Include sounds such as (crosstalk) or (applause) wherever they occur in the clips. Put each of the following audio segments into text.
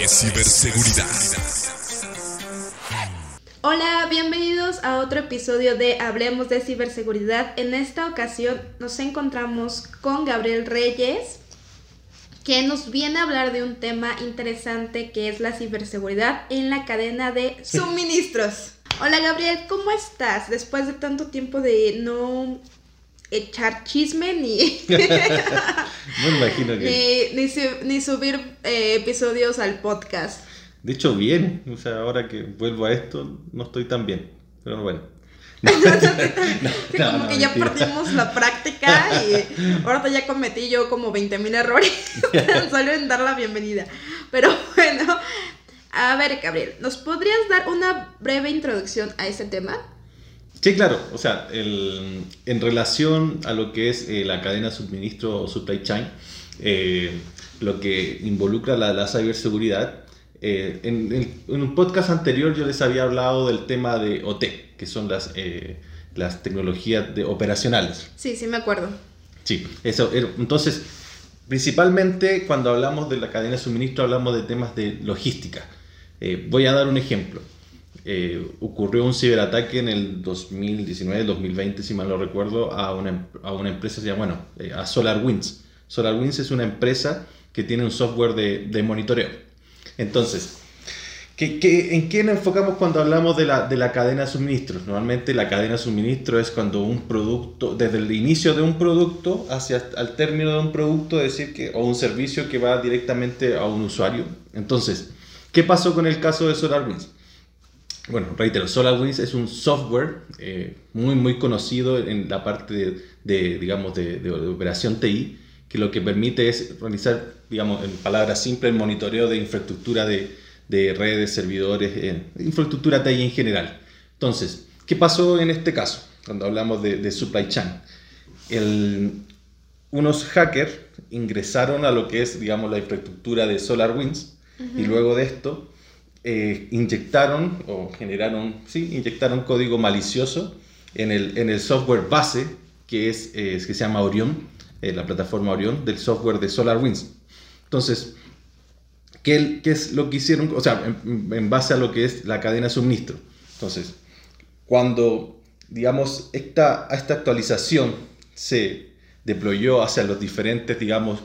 de ciberseguridad. Hola, bienvenidos a otro episodio de Hablemos de ciberseguridad. En esta ocasión nos encontramos con Gabriel Reyes, que nos viene a hablar de un tema interesante que es la ciberseguridad en la cadena de suministros. (laughs) Hola Gabriel, ¿cómo estás? Después de tanto tiempo de no echar chisme ni, (laughs) No imagino que. ni, ni su- ni subir eh, episodios al podcast. De hecho, bien. O sea, ahora que vuelvo a esto, no estoy tan bien. Pero bueno. (laughs) (laughs) No, Sí, no, como no, que ya mentira. perdimos la práctica y ahorita ya cometí yo como 20.000 errores solo en dar la bienvenida. Pero bueno, a ver Gabriel, ¿nos podrías dar una breve introducción a este tema? Sí, claro. O sea, el- en relación a lo que es eh, la cadena de suministro o supply chain, eh, lo que involucra la, la ciberseguridad, eh, en, en- en un podcast anterior yo les había hablado del tema de OT, que son las, eh, las tecnologías de operacionales. Sí, sí me acuerdo. Sí, eso. Entonces, principalmente cuando hablamos de la cadena de suministro hablamos de temas de logística. Voy a dar un ejemplo. Eh, ocurrió un ciberataque en el 2019, 2020, si mal no recuerdo, a una, em- a una empresa, bueno, eh, a SolarWinds. SolarWinds es una empresa que tiene un software de, de monitoreo. Entonces, ¿Qué, en qué nos enfocamos cuando hablamos de la, de la cadena de suministros? Normalmente la cadena de suministro es cuando un producto, desde el inicio de un producto hacia el término de un producto, decir, que, o un servicio que va directamente a un usuario. Entonces, ¿qué pasó con el caso de SolarWinds? Bueno, reitero, SolarWinds es un software eh, muy, muy conocido en la parte de, de, digamos, de, de operación TI, que lo que permite es realizar, digamos, en palabras simples, el monitoreo de infraestructura de, de redes, servidores, eh, infraestructura TI en general. Entonces, ¿qué pasó en este caso? Cuando hablamos de, de supply chain. El- unos hackers ingresaron a lo que es, digamos, la infraestructura de SolarWinds y luego de esto eh, inyectaron o generaron, sí, inyectaron código malicioso en el, en el software base que, es, eh, que se llama Orion, eh, la plataforma Orion del software de SolarWinds. Entonces, ¿qué, qué es lo que hicieron? O sea, en, base a lo que es la cadena de suministro. Entonces, cuando, digamos, esta, esta actualización se deployó hacia los diferentes, digamos,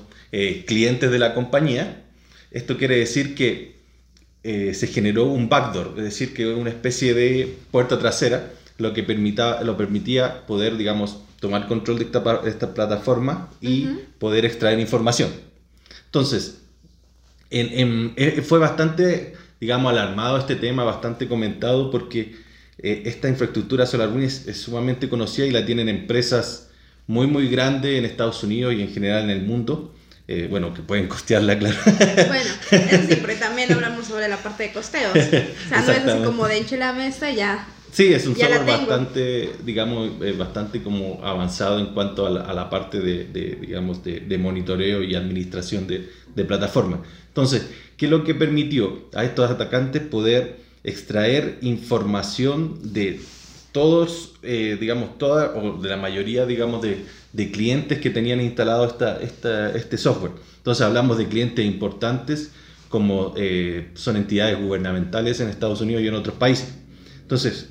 clientes de la compañía, esto quiere decir que eh, se generó un backdoor, es decir, que una especie de puerta trasera, lo que permita, lo permitía poder, digamos, tomar control de esta, plataforma y poder extraer información. Entonces, en- en- eh, fue bastante, digamos, alarmado este tema, bastante comentado, porque eh, esta infraestructura SolarWinds es sumamente conocida y la tienen empresas muy, muy grandes en Estados Unidos y en general en el mundo. Eh, bueno, que pueden costearla, (laughs) claro. Bueno, eso pero también hablamos sobre la parte de costeos. O sea, no es así como de enche la mesa y ya. Sí, es un software bastante, digamos, eh, bastante como avanzado en cuanto a la, a la parte de, de, digamos, de, de monitoreo y administración de, de plataforma. Entonces, ¿qué es lo que permitió a estos atacantes poder extraer información de todos, eh, digamos, toda, o de la mayoría, digamos, de, de clientes que tenían instalado esta, esta, este software? Entonces, hablamos de clientes importantes como eh, son entidades gubernamentales en Estados Unidos y en otros países. Entonces,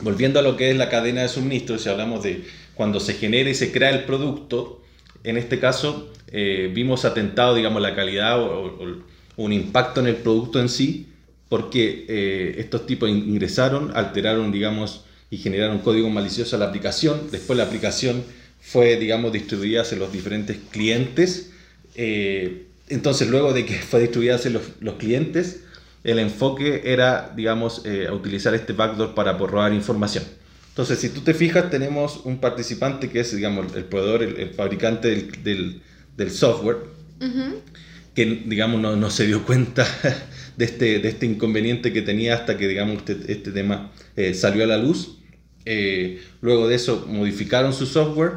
volviendo a lo que es la cadena de suministro, si hablamos de cuando se genera y se crea el producto, en este caso eh, vimos atentado, digamos, la calidad o, o- un impacto en el producto en sí, porque eh, estos tipos in- ingresaron, alteraron, digamos, y generaron código malicioso a la aplicación. Después la aplicación fue, digamos, distribuida hacia los diferentes clientes. Eh, entonces, luego de que (laughs) fue distribuida hacia los, los clientes, el enfoque era, digamos, eh, utilizar este backdoor para por robar información. Entonces, si tú te fijas, tenemos un participante que es, digamos, el proveedor, el, el fabricante del, del- del software, Ujú. que, digamos, no, no se dio cuenta (laughs) de este, de este inconveniente que tenía hasta que, digamos, este, este tema eh, salió a la luz. Eh, luego de eso modificaron su software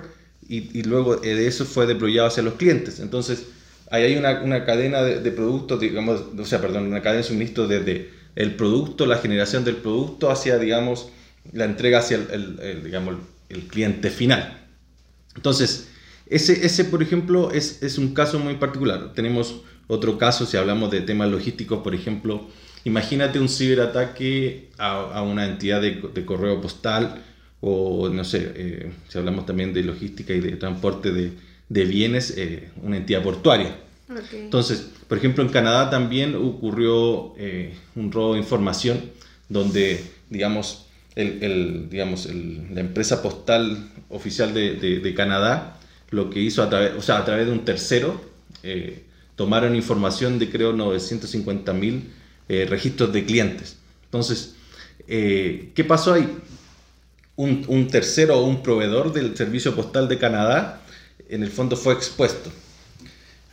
y, y luego eh, de eso fue deployado hacia los clientes. Entonces, ahí hay una, una cadena de, de productos, digamos, o sea, perdón, una cadena de suministro desde el producto, la generación del producto, hacia, digamos, la entrega hacia el, el- el, digamos, el cliente final. Entonces, ese, ese por ejemplo, es, es un caso muy particular. Tenemos otro caso, si hablamos de temas logísticos, por ejemplo, imagínate un ciberataque a, a una entidad de, de, correo postal o, no sé, eh, si hablamos también de logística y de transporte de, de bienes, eh, una entidad portuaria. Okay. Entonces, por ejemplo, en Canadá también ocurrió eh, un robo de información donde, digamos, el, el digamos el, la empresa postal oficial de, de, de, Canadá lo que hizo a través, o sea, a través de un tercero, tomaron información de creo 950 mil registros de clientes. Entonces, ¿qué pasó ahí? Un, un, tercero o un proveedor del servicio postal de Canadá en el fondo fue expuesto.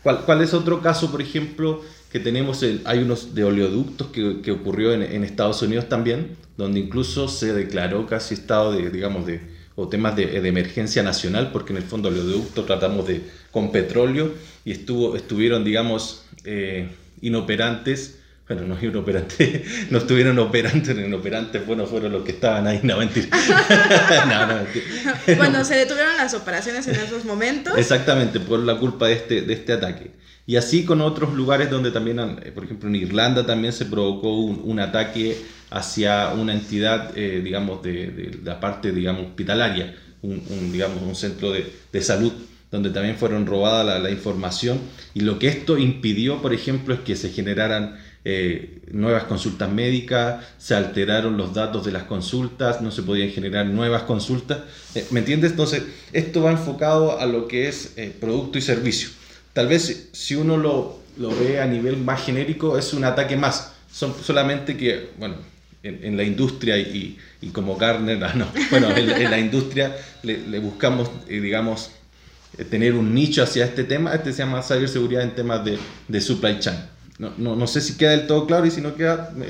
¿Cuál, cuál es otro caso, por ejemplo, que tenemos? El, hay unos de oleoductos que, que ocurrió en, Estados Unidos también, donde incluso se declaró casi estado de, digamos, de, o temas de, de, emergencia nacional, porque en el fondo oleoducto tratamos de con petróleo y estuvo, estuvieron, digamos, eh, inoperantes. Bueno, no inoperantes, (laughs) no estuvieron operantes, inoperantes, bueno, fueron los que estaban ahí, (laughs) no, mentira. (laughs) no, no, mentira. Bueno, se detuvieron las operaciones en esos momentos. Exactamente, por la culpa de este, de este ataque. Y así con otros lugares donde también, eh, por ejemplo, en Irlanda también se provocó un, un ataque hacia una entidad, eh, digamos, de, de, la parte, digamos, hospitalaria, un, un digamos, un centro de, de, salud, donde también fueron robadas la, la, información. Y lo que esto impidió, por ejemplo, es que se generaran eh, nuevas consultas médicas, se alteraron los datos de las consultas, no se podían generar nuevas consultas. Eh, ¿Me entiendes? Entonces, esto va enfocado a lo que es eh, producto y servicio. Tal vez si uno lo, lo ve a nivel más genérico, es un ataque más. Son solamente que, bueno, en, en, la industria y, y como Garner, (laughs) ah, no, bueno, en, en la industria le, le buscamos, eh, digamos, eh, tener un nicho hacia este tema. Este se llama ciberseguridad en temas de, de supply chain. No, no, no, sé si queda del todo claro y si no queda, me,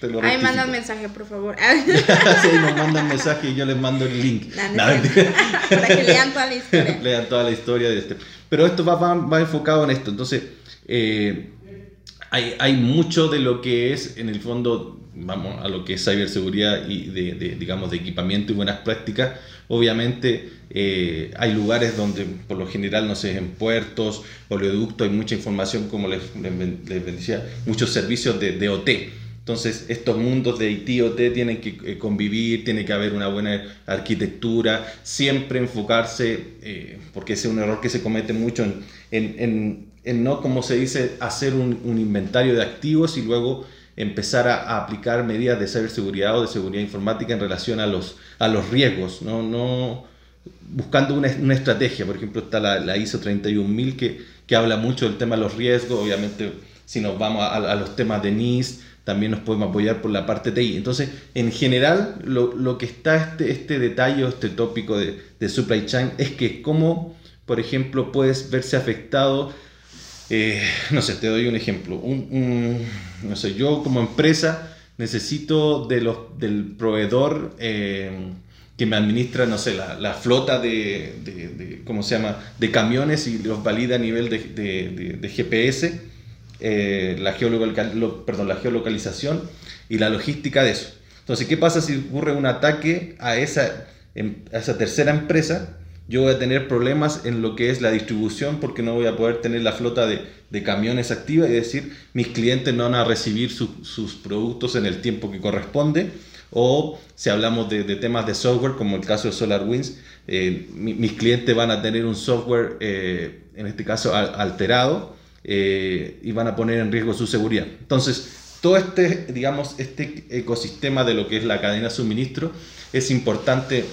te lo Ahí mandan mensaje, por favor. (laughs) sí, nos mandan (laughs) mensaje y yo les mando el link. No, (laughs) Para que lean toda la historia. lean toda la historia de este. Pero esto va, va, va enfocado en esto. Entonces, eh, hay, mucho de lo que es, en el fondo, vamos a lo que es ciberseguridad y de, digamos de equipamiento y buenas prácticas. Obviamente eh, hay lugares donde por lo general no sé en puertos oleoductos hay mucha información como les, les, decía muchos servicios de, OT entonces estos mundos de IT OT tienen que eh, convivir tiene que haber una buena arquitectura siempre enfocarse eh, porque ese es un error que se comete mucho en, en no como se dice hacer un, inventario de activos y luego empezar a, aplicar medidas de ciberseguridad o de seguridad informática en relación a los, a los riesgos, no, no buscando una, una estrategia. Por ejemplo, está la, la ISO 31000 que, que habla mucho del tema de los riesgos. Obviamente, si nos vamos a, los temas de NIS, también nos podemos apoyar por la parte TI. Entonces, en general, lo, lo que está este, este detalle, este tópico de, de supply chain, es que cómo, por ejemplo, puedes verse afectado eh, no sé, te doy un ejemplo. No sé, yo como empresa necesito de los, del proveedor eh, que me administra, no sé, la, flota de, ¿cómo se llama?, de camiones y los valida a nivel de, GPS, eh, la, perdón, la geolocalización y la logística de eso. Entonces, ¿qué pasa si ocurre un ataque a esa, em, a esa tercera empresa? Yo voy a tener problemas en lo que es la distribución porque no voy a poder tener la flota de, de camiones activa y decir, mis clientes no van a recibir su, sus productos en el tiempo que corresponde. O si hablamos de, de temas de software, como el caso de SolarWinds, eh, mi, mis clientes van a tener un software, eh, en este caso, alterado eh, y van a poner en riesgo su seguridad. Entonces, todo este, digamos, este ecosistema de lo que es la cadena de suministro es importante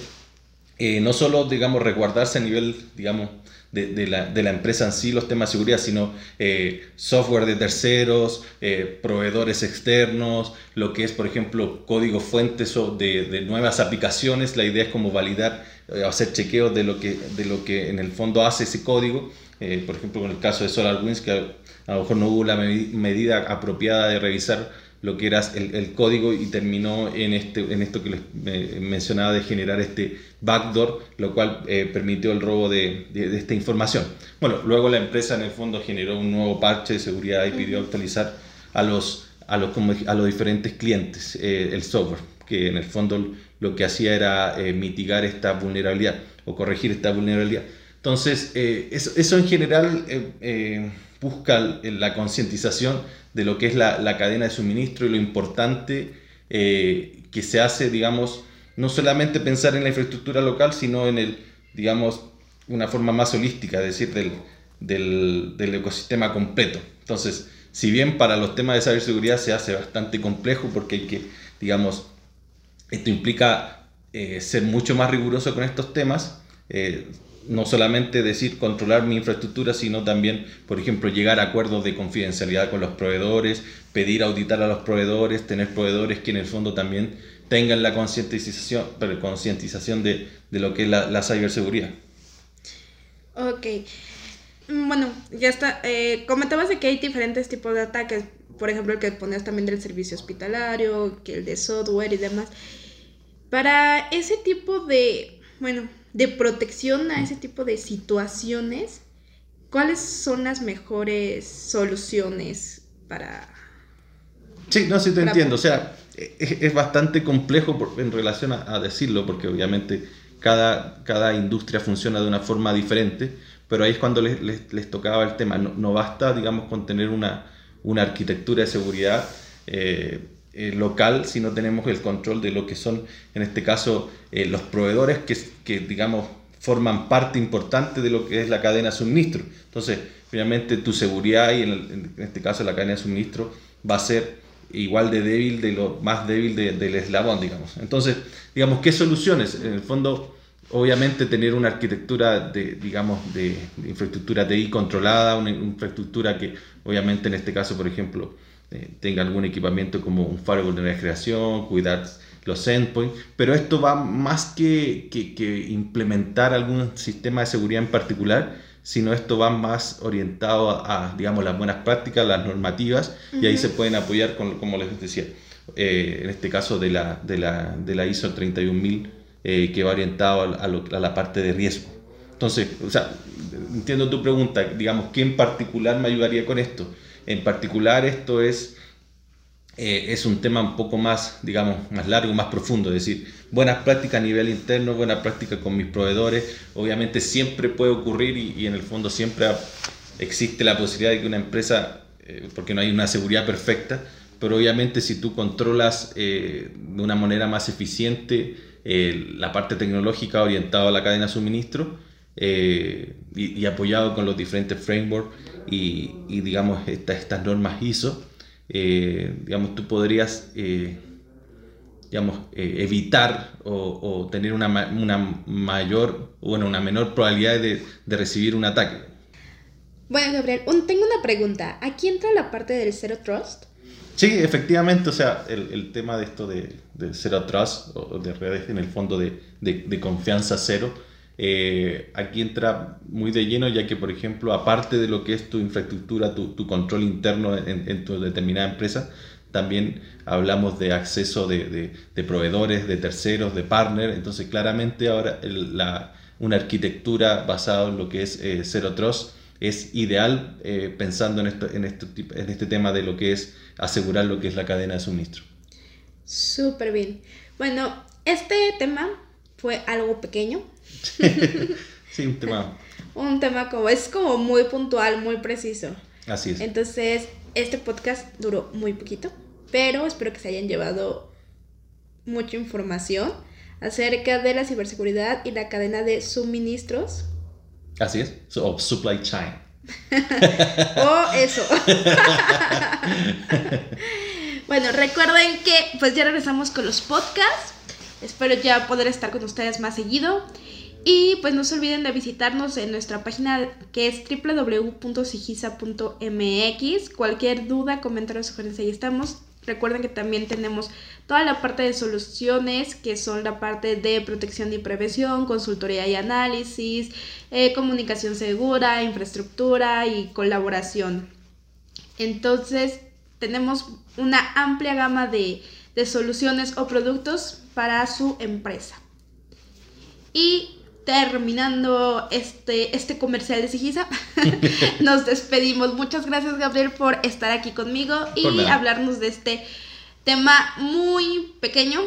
eh, no solo, digamos, resguardarse a nivel, digamos, de, la, de, la, empresa en sí, los temas de seguridad, sino eh, software de terceros, eh, proveedores externos, lo que es, por ejemplo, código fuentes de, de nuevas aplicaciones. La idea es como validar, eh, hacer chequeos de lo, que, de lo que en el fondo hace ese código. Por ejemplo, en el caso de SolarWinds, que a, lo mejor no hubo la medida apropiada de revisar lo que era el, el, código y terminó en, este, en esto que les eh, mencionaba de generar este backdoor, lo cual eh, permitió el robo de, de, de, esta información. Bueno, luego la empresa en el fondo generó un nuevo parche de seguridad y pidió actualizar a los, a los, a los diferentes clientes eh, el software, que en el fondo lo que hacía era eh, mitigar esta vulnerabilidad o corregir esta vulnerabilidad. Entonces, eh, eso, en general busca la concientización de lo que es la, la, cadena de suministro y lo importante que se hace, digamos, no solamente pensar en la infraestructura local, sino en el, digamos, una forma más holística, es decir, del, del, ecosistema completo. Entonces, si bien para los temas de ciberseguridad se hace bastante complejo porque hay que, digamos, esto implica eh, ser mucho más riguroso con estos temas, eh, no solamente decir controlar mi infraestructura, sino también, por ejemplo, llegar a acuerdos de confidencialidad con los proveedores, pedir auditar a los proveedores, tener proveedores que en el fondo también tengan la concientización, pero concientización de, de, lo que es la, la ciberseguridad. Ok. Mm, bueno, ya está. Eh, comentabas de que hay diferentes tipos de ataques. Por ejemplo, el que ponías también del servicio hospitalario, que el de software y demás. Para ese tipo de, bueno, de protección a ese tipo de situaciones, ¿cuáles son las mejores soluciones para... Sí, no, sí te entiendo. O sea, es, bastante complejo en relación a, decirlo, porque obviamente cada, cada industria funciona de una forma diferente pero ahí es cuando les, les, tocaba el tema. No, basta, digamos, con tener una, una arquitectura de seguridad eh, eh, local si no tenemos el control de lo que son, en este caso, eh, los proveedores que, que, digamos, forman parte importante de lo que es la cadena de suministro. Entonces, finalmente tu seguridad y en, este caso la cadena de suministro va a ser igual de débil de lo más débil del eslabón, digamos. Entonces, digamos, ¿qué soluciones? En el fondo, obviamente tener una arquitectura de, digamos, de, infraestructura TI controlada, una infraestructura que obviamente en este caso, por ejemplo, eh, tenga algún equipamiento como un firewall de refrigeración, cuidar los endpoints, pero esto va más que, que, implementar algún sistema de seguridad en particular, sino esto va más orientado a, digamos, las buenas prácticas, las normativas, y ahí se pueden apoyar, con, como les decía, eh, en este caso de la, de la, de la ISO 31000 eh, que va orientado a, la parte de riesgo. Entonces, o sea, entiendo tu pregunta, digamos, ¿qué en particular me ayudaría con esto? En particular esto es, eh, es un tema un poco más, digamos, más largo, más profundo, es decir, buenas prácticas a nivel interno, buenas prácticas con mis proveedores, obviamente siempre puede ocurrir y, en el fondo siempre existe la posibilidad de que una empresa, eh, porque no hay una seguridad perfecta, pero obviamente si tú controlas de una manera más eficiente, eh, la parte tecnológica orientada a la cadena de suministro eh, y, apoyado con los diferentes frameworks y, digamos estas normas ISO, eh, digamos tú podrías digamos, evitar o, tener una, una, mayor, bueno, una menor probabilidad de, de recibir un ataque. Bueno, Gabriel, tengo una pregunta. ¿Aquí entra la parte del Zero Trust? Sí, efectivamente, o sea, el, el tema de esto de, de Zero Trust o de redes en el fondo de, de, confianza cero, eh, aquí entra muy de lleno ya que, por ejemplo, aparte de lo que es tu infraestructura, tu, control interno en, tu determinada empresa, también hablamos de acceso de, proveedores, de terceros, de partners, entonces claramente ahora una arquitectura basada en lo que es eh, Zero Trust es ideal eh, pensando en, este, en este tema de lo que es asegurar lo que es la cadena de suministro. Súper bien. Bueno, este tema fue algo pequeño. (laughs) sí, un tema. (laughs) un tema como, es como muy puntual, muy preciso. Así es. Entonces, este podcast duró muy poquito, pero espero que se hayan llevado mucha información acerca de la ciberseguridad y la cadena de suministros Así es, o supply chain. (laughs) o eso. bueno, recuerden que pues ya regresamos con los podcasts. Espero ya poder estar con ustedes más seguido. Y pues no se olviden de visitarnos en nuestra página que es www.sigisa.mx. Cualquier duda, comentario, sugerencia, ahí estamos. Recuerden que también tenemos toda la parte de soluciones, que son la parte de protección y prevención, consultoría y análisis, eh, comunicación segura, infraestructura y colaboración. Entonces, tenemos una amplia gama de, de soluciones o productos para su empresa. Y terminando este, este comercial de Sigisa, (laughs) (laughs) nos despedimos. Muchas gracias, Gabriel, por estar aquí conmigo y hablarnos de este tema muy pequeño,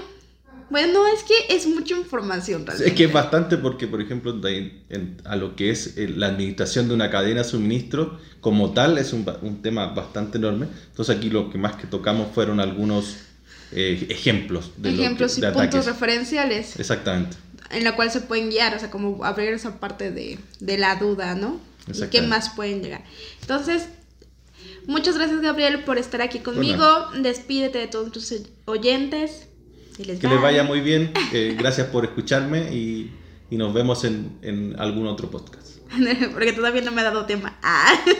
Bueno, es que es mucha información realmente. Es que es bastante porque, por ejemplo, de- en- a lo que es eh, la administración de una cadena de suministro, como tal, es un, un tema bastante enorme. Entonces aquí lo que más que tocamos fueron algunos eh, ejemplos de, lo que- Ejemplos y de puntos ataques. referenciales Exactamente. en la cual se pueden guiar, o sea, como abrir esa parte de, de la duda, ¿no? ¿Y qué más pueden llegar? Entonces, muchas gracias Gabriel por estar aquí conmigo. Despídete de todos tus oyentes. Que les vaya muy bien. (laughs) eh, gracias por escucharme y, y nos vemos en, en algún otro podcast. (laughs) Porque todavía no me ha dado tema. Ah. (laughs)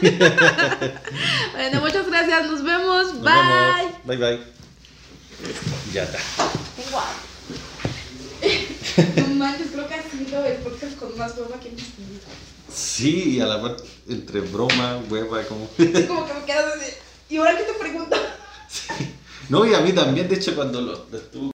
bueno, muchas gracias. Nos vemos. Nos bye. vemos. Bye bye. Ya está. Hambre. No manches, creo que ha sido el podcast con más broma que hemos tenido. Sí, y a la vez entre broma, hueva, como. Es como que me quedas así. ¿Y ahora qué te pregunto? (laughs) No, y a mí también, de hecho, cuando lo, lo estuve